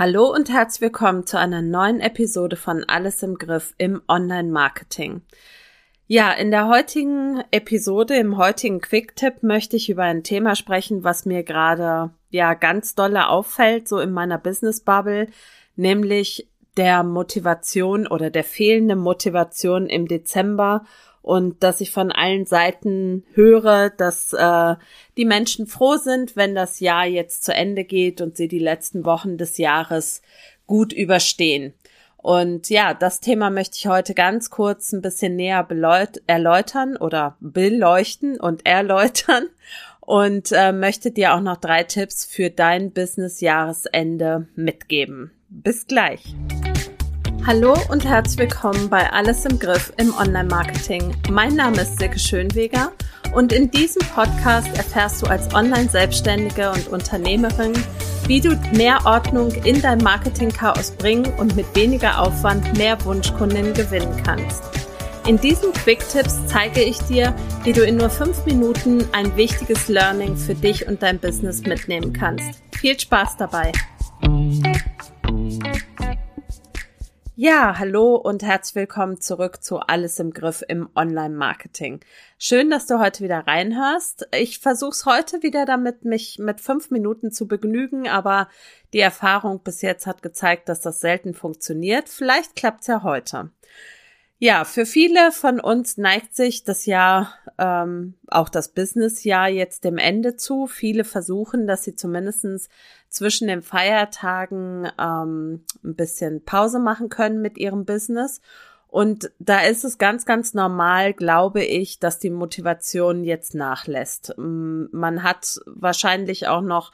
Hallo und herzlich willkommen zu einer neuen Episode von Alles im Griff im Online-Marketing. Ja, in der heutigen Episode, im heutigen Quick-Tipp möchte ich über ein Thema sprechen, was mir gerade ja ganz dolle auffällt, so in meiner Business-Bubble, nämlich der Motivation oder der fehlende Motivation im Dezember und dass ich von allen Seiten höre, dass äh, die Menschen froh sind, wenn das Jahr jetzt zu Ende geht und sie die letzten Wochen des Jahres gut überstehen. Und ja, das Thema möchte ich heute ganz kurz ein bisschen näher erläutern oder beleuchten und erläutern und äh, möchte dir auch noch drei Tipps für dein Business-Jahresende mitgeben. Bis gleich. Hallo und herzlich willkommen bei Alles im Griff im Online-Marketing. Mein Name ist Silke Schönweger und in diesem Podcast erfährst du als Online-Selbstständige und Unternehmerin, wie du mehr Ordnung in dein Marketing-Chaos bringen und mit weniger Aufwand mehr Wunschkunden gewinnen kannst. In diesen Quick-Tipps zeige ich dir, wie du in nur fünf Minuten ein wichtiges Learning für dich und dein Business mitnehmen kannst. Viel Spaß dabei! Ja, hallo und herzlich willkommen zurück zu Alles im Griff im Online-Marketing. Schön, dass du heute wieder reinhörst. Ich versuche es heute wieder damit, mich mit fünf Minuten zu begnügen, aber die Erfahrung bis jetzt hat gezeigt, dass das selten funktioniert. Vielleicht klappt's ja heute. Ja, für viele von uns neigt sich das Jahr, ähm, auch das Businessjahr jetzt dem Ende zu. Viele versuchen, dass sie zumindestens zwischen den Feiertagen ähm, ein bisschen Pause machen können mit ihrem Business. Und da ist es ganz, ganz normal, glaube ich, dass die Motivation jetzt nachlässt. Man hat wahrscheinlich auch noch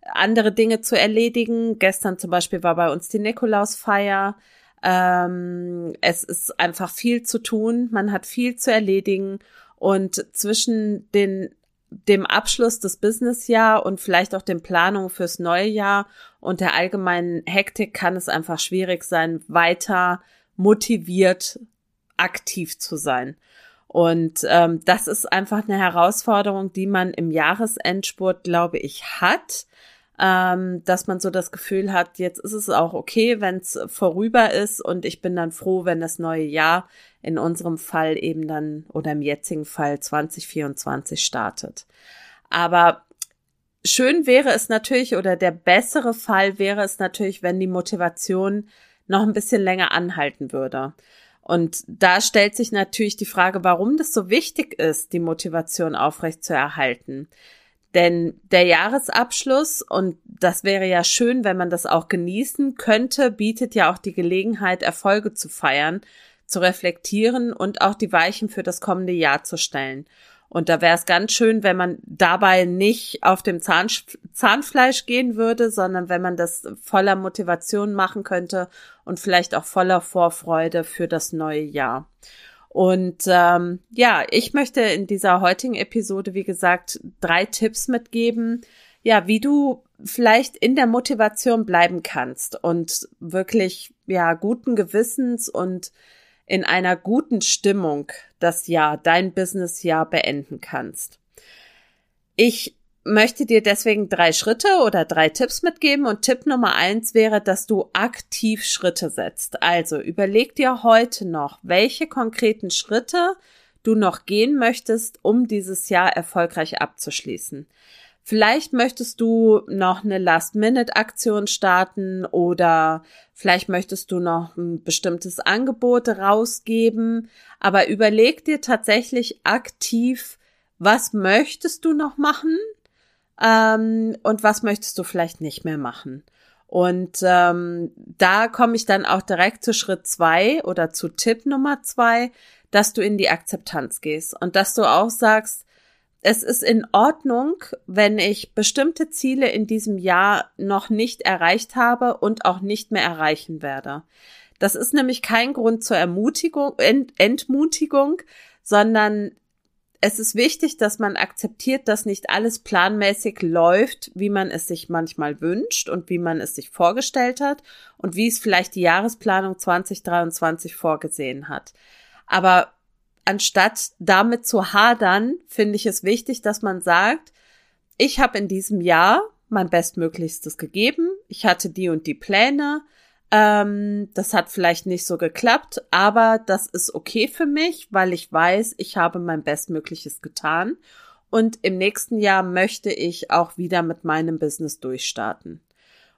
andere Dinge zu erledigen. Gestern zum Beispiel war bei uns die Nikolausfeier. Ähm, es ist einfach viel zu tun, man hat viel zu erledigen und zwischen den dem Abschluss des Businessjahr und vielleicht auch den Planungen fürs neue Jahr und der allgemeinen Hektik kann es einfach schwierig sein, weiter motiviert aktiv zu sein. Und ähm, das ist einfach eine Herausforderung, die man im Jahresendspurt, glaube ich, hat ähm, dass man so das Gefühl hat, jetzt ist es auch okay, wenn es vorüber ist und ich bin dann froh, wenn das neue Jahr in unserem Fall eben dann oder im jetzigen Fall 2024 startet. Aber schön wäre es natürlich oder der bessere Fall wäre es natürlich, wenn die Motivation noch ein bisschen länger anhalten würde. Und da stellt sich natürlich die Frage, warum das so wichtig ist, die Motivation aufrecht zu erhalten. Denn der Jahresabschluss, und das wäre ja schön, wenn man das auch genießen könnte, bietet ja auch die Gelegenheit, Erfolge zu feiern, zu reflektieren und auch die Weichen für das kommende Jahr zu stellen. Und da wäre es ganz schön, wenn man dabei nicht auf dem Zahn, Zahnfleisch gehen würde, sondern wenn man das voller Motivation machen könnte und vielleicht auch voller Vorfreude für das neue Jahr. Und ähm, ja, ich möchte in dieser heutigen Episode, wie gesagt, drei Tipps mitgeben, ja, wie du vielleicht in der Motivation bleiben kannst und wirklich ja guten Gewissens und in einer guten Stimmung das Jahr, dein Businessjahr beenden kannst. Ich möchte dir deswegen drei Schritte oder drei Tipps mitgeben und Tipp Nummer eins wäre, dass du aktiv Schritte setzt. Also überleg dir heute noch, welche konkreten Schritte du noch gehen möchtest, um dieses Jahr erfolgreich abzuschließen. Vielleicht möchtest du noch eine Last-Minute-Aktion starten oder vielleicht möchtest du noch ein bestimmtes Angebot rausgeben, aber überleg dir tatsächlich aktiv, was möchtest du noch machen ähm, und was möchtest du vielleicht nicht mehr machen. Und ähm, da komme ich dann auch direkt zu Schritt zwei oder zu Tipp Nummer zwei, dass du in die Akzeptanz gehst und dass du auch sagst, es ist in Ordnung, wenn ich bestimmte Ziele in diesem Jahr noch nicht erreicht habe und auch nicht mehr erreichen werde. Das ist nämlich kein Grund zur Ermutigung, Ent Entmutigung, sondern es ist wichtig, dass man akzeptiert, dass nicht alles planmäßig läuft, wie man es sich manchmal wünscht und wie man es sich vorgestellt hat und wie es vielleicht die Jahresplanung 2023 vorgesehen hat. Aber anstatt damit zu hadern, finde ich es wichtig, dass man sagt, ich habe in diesem Jahr mein Bestmöglichstes gegeben. ich hatte die und die Pläne, ähm, das hat vielleicht nicht so geklappt, aber das ist okay für mich, weil ich weiß, ich habe mein Bestmögliches getan. Und im nächsten Jahr möchte ich auch wieder mit meinem Business durchstarten.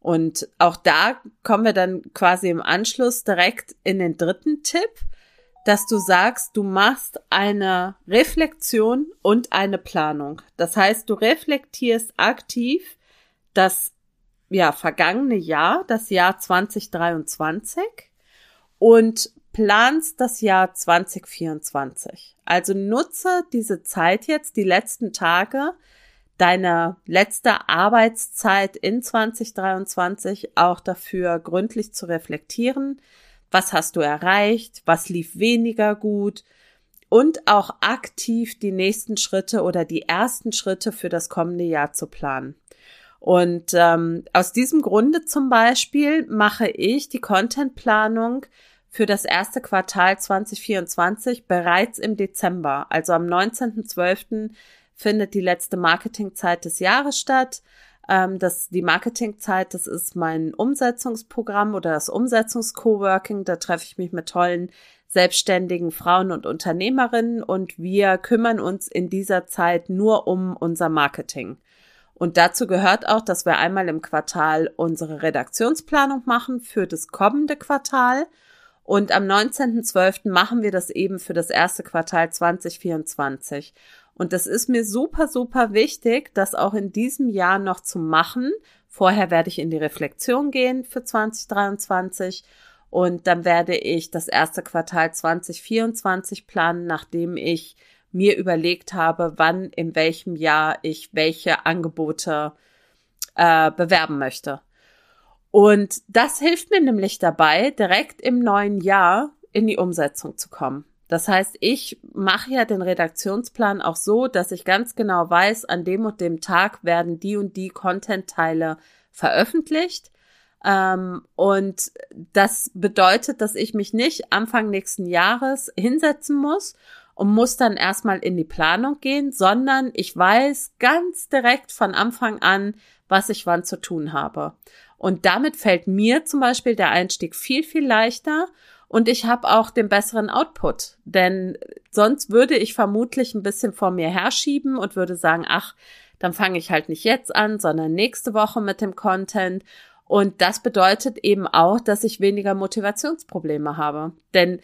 Und auch da kommen wir dann quasi im Anschluss direkt in den dritten Tipp, dass du sagst, du machst eine Reflexion und eine Planung. Das heißt, du reflektierst aktiv das ja, vergangene Jahr, das Jahr 2023 und planst das Jahr 2024. Also nutze diese Zeit jetzt, die letzten Tage, deine letzte Arbeitszeit in 2023 auch dafür gründlich zu reflektieren. Was hast du erreicht? Was lief weniger gut? Und auch aktiv die nächsten Schritte oder die ersten Schritte für das kommende Jahr zu planen. Und ähm, aus diesem Grunde zum Beispiel mache ich die Contentplanung für das erste Quartal 2024 bereits im Dezember. Also am 19.12. findet die letzte Marketingzeit des Jahres statt. Ähm, das, die Marketingzeit, das ist mein Umsetzungsprogramm oder das Umsetzungscoworking. Da treffe ich mich mit tollen selbstständigen Frauen und Unternehmerinnen und wir kümmern uns in dieser Zeit nur um unser Marketing. Und dazu gehört auch, dass wir einmal im Quartal unsere Redaktionsplanung machen für das kommende Quartal. Und am 19.12. machen wir das eben für das erste Quartal 2024. Und das ist mir super, super wichtig, das auch in diesem Jahr noch zu machen. Vorher werde ich in die Reflexion gehen für 2023 und dann werde ich das erste Quartal 2024 planen, nachdem ich mir überlegt habe, wann in welchem Jahr ich welche Angebote äh, bewerben möchte. Und das hilft mir nämlich dabei, direkt im neuen Jahr in die Umsetzung zu kommen. Das heißt, ich mache ja den Redaktionsplan auch so, dass ich ganz genau weiß, an dem und dem Tag werden die und die Content-Teile veröffentlicht. Ähm, und das bedeutet, dass ich mich nicht Anfang nächsten Jahres hinsetzen muss und muss dann erstmal in die Planung gehen, sondern ich weiß ganz direkt von Anfang an, was ich wann zu tun habe. Und damit fällt mir zum Beispiel der Einstieg viel, viel leichter und ich habe auch den besseren Output. Denn sonst würde ich vermutlich ein bisschen vor mir herschieben und würde sagen, ach, dann fange ich halt nicht jetzt an, sondern nächste Woche mit dem Content. Und das bedeutet eben auch, dass ich weniger Motivationsprobleme habe. Denn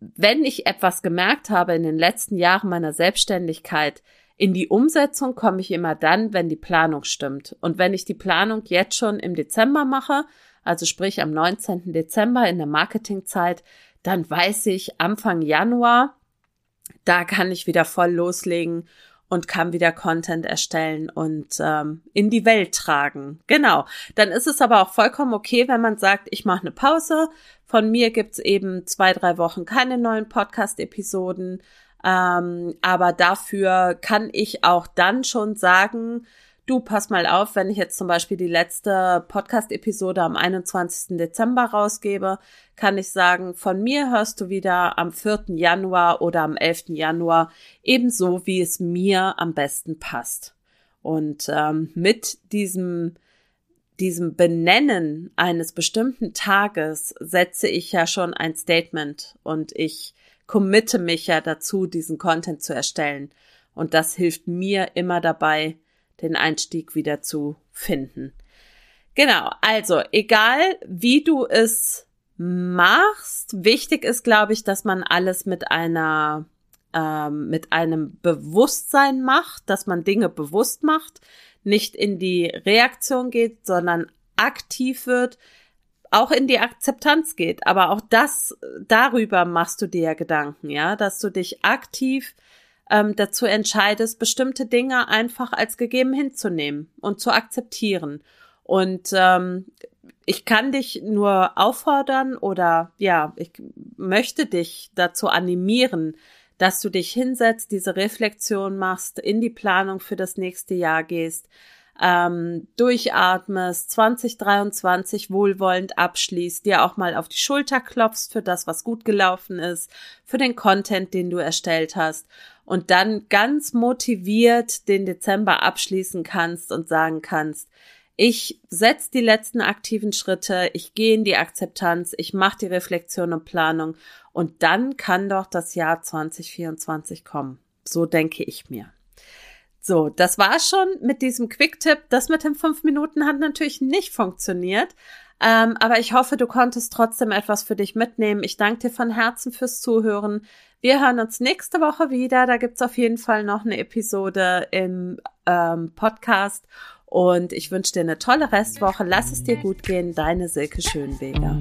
wenn ich etwas gemerkt habe in den letzten Jahren meiner Selbstständigkeit, in die Umsetzung komme ich immer dann, wenn die Planung stimmt. Und wenn ich die Planung jetzt schon im Dezember mache, also sprich am 19. Dezember in der Marketingzeit, dann weiß ich Anfang Januar, da kann ich wieder voll loslegen und kann wieder Content erstellen und ähm, in die Welt tragen. Genau. Dann ist es aber auch vollkommen okay, wenn man sagt, ich mache eine Pause. Von mir gibt's eben zwei, drei Wochen keine neuen Podcast-Episoden. Ähm, aber dafür kann ich auch dann schon sagen, du pass mal auf, wenn ich jetzt zum Beispiel die letzte Podcast-Episode am 21. Dezember rausgebe, kann ich sagen, von mir hörst du wieder am 4. Januar oder am 11. Januar, ebenso wie es mir am besten passt. Und ähm, mit diesem diesem Benennen eines bestimmten Tages setze ich ja schon ein Statement und ich committe mich ja dazu, diesen Content zu erstellen. Und das hilft mir immer dabei, den Einstieg wieder zu finden. Genau, also egal wie du es machst, wichtig ist, glaube ich, dass man alles mit einer ähm, mit einem Bewusstsein macht, dass man Dinge bewusst macht, nicht in die Reaktion geht, sondern aktiv wird, auch in die Akzeptanz geht. Aber auch das, darüber machst du dir Gedanken, ja, dass du dich aktiv ähm, dazu entscheidest, bestimmte Dinge einfach als gegeben hinzunehmen und zu akzeptieren. Und ähm, ich kann dich nur auffordern oder ja, ich möchte dich dazu animieren, dass du dich hinsetzt, diese Reflexion machst, in die Planung für das nächste Jahr gehst, ähm, durchatmest, 2023 wohlwollend abschließt, dir auch mal auf die Schulter klopfst für das, was gut gelaufen ist, für den Content, den du erstellt hast und dann ganz motiviert den Dezember abschließen kannst und sagen kannst, Ich setze die letzten aktiven Schritte, ich gehe in die Akzeptanz, ich mache die Reflexion und Planung und dann kann doch das Jahr 2024 kommen. So denke ich mir. So, das war schon mit diesem Quick-Tipp. Das mit den fünf Minuten hat natürlich nicht funktioniert. Ähm, aber ich hoffe, du konntest trotzdem etwas für dich mitnehmen. Ich danke dir von Herzen fürs Zuhören. Wir hören uns nächste Woche wieder. Da gibt's auf jeden Fall noch eine Episode im ähm, Podcast. Und ich wünsche dir eine tolle Restwoche. Lass es dir gut gehen. Deine Silke Schönweger.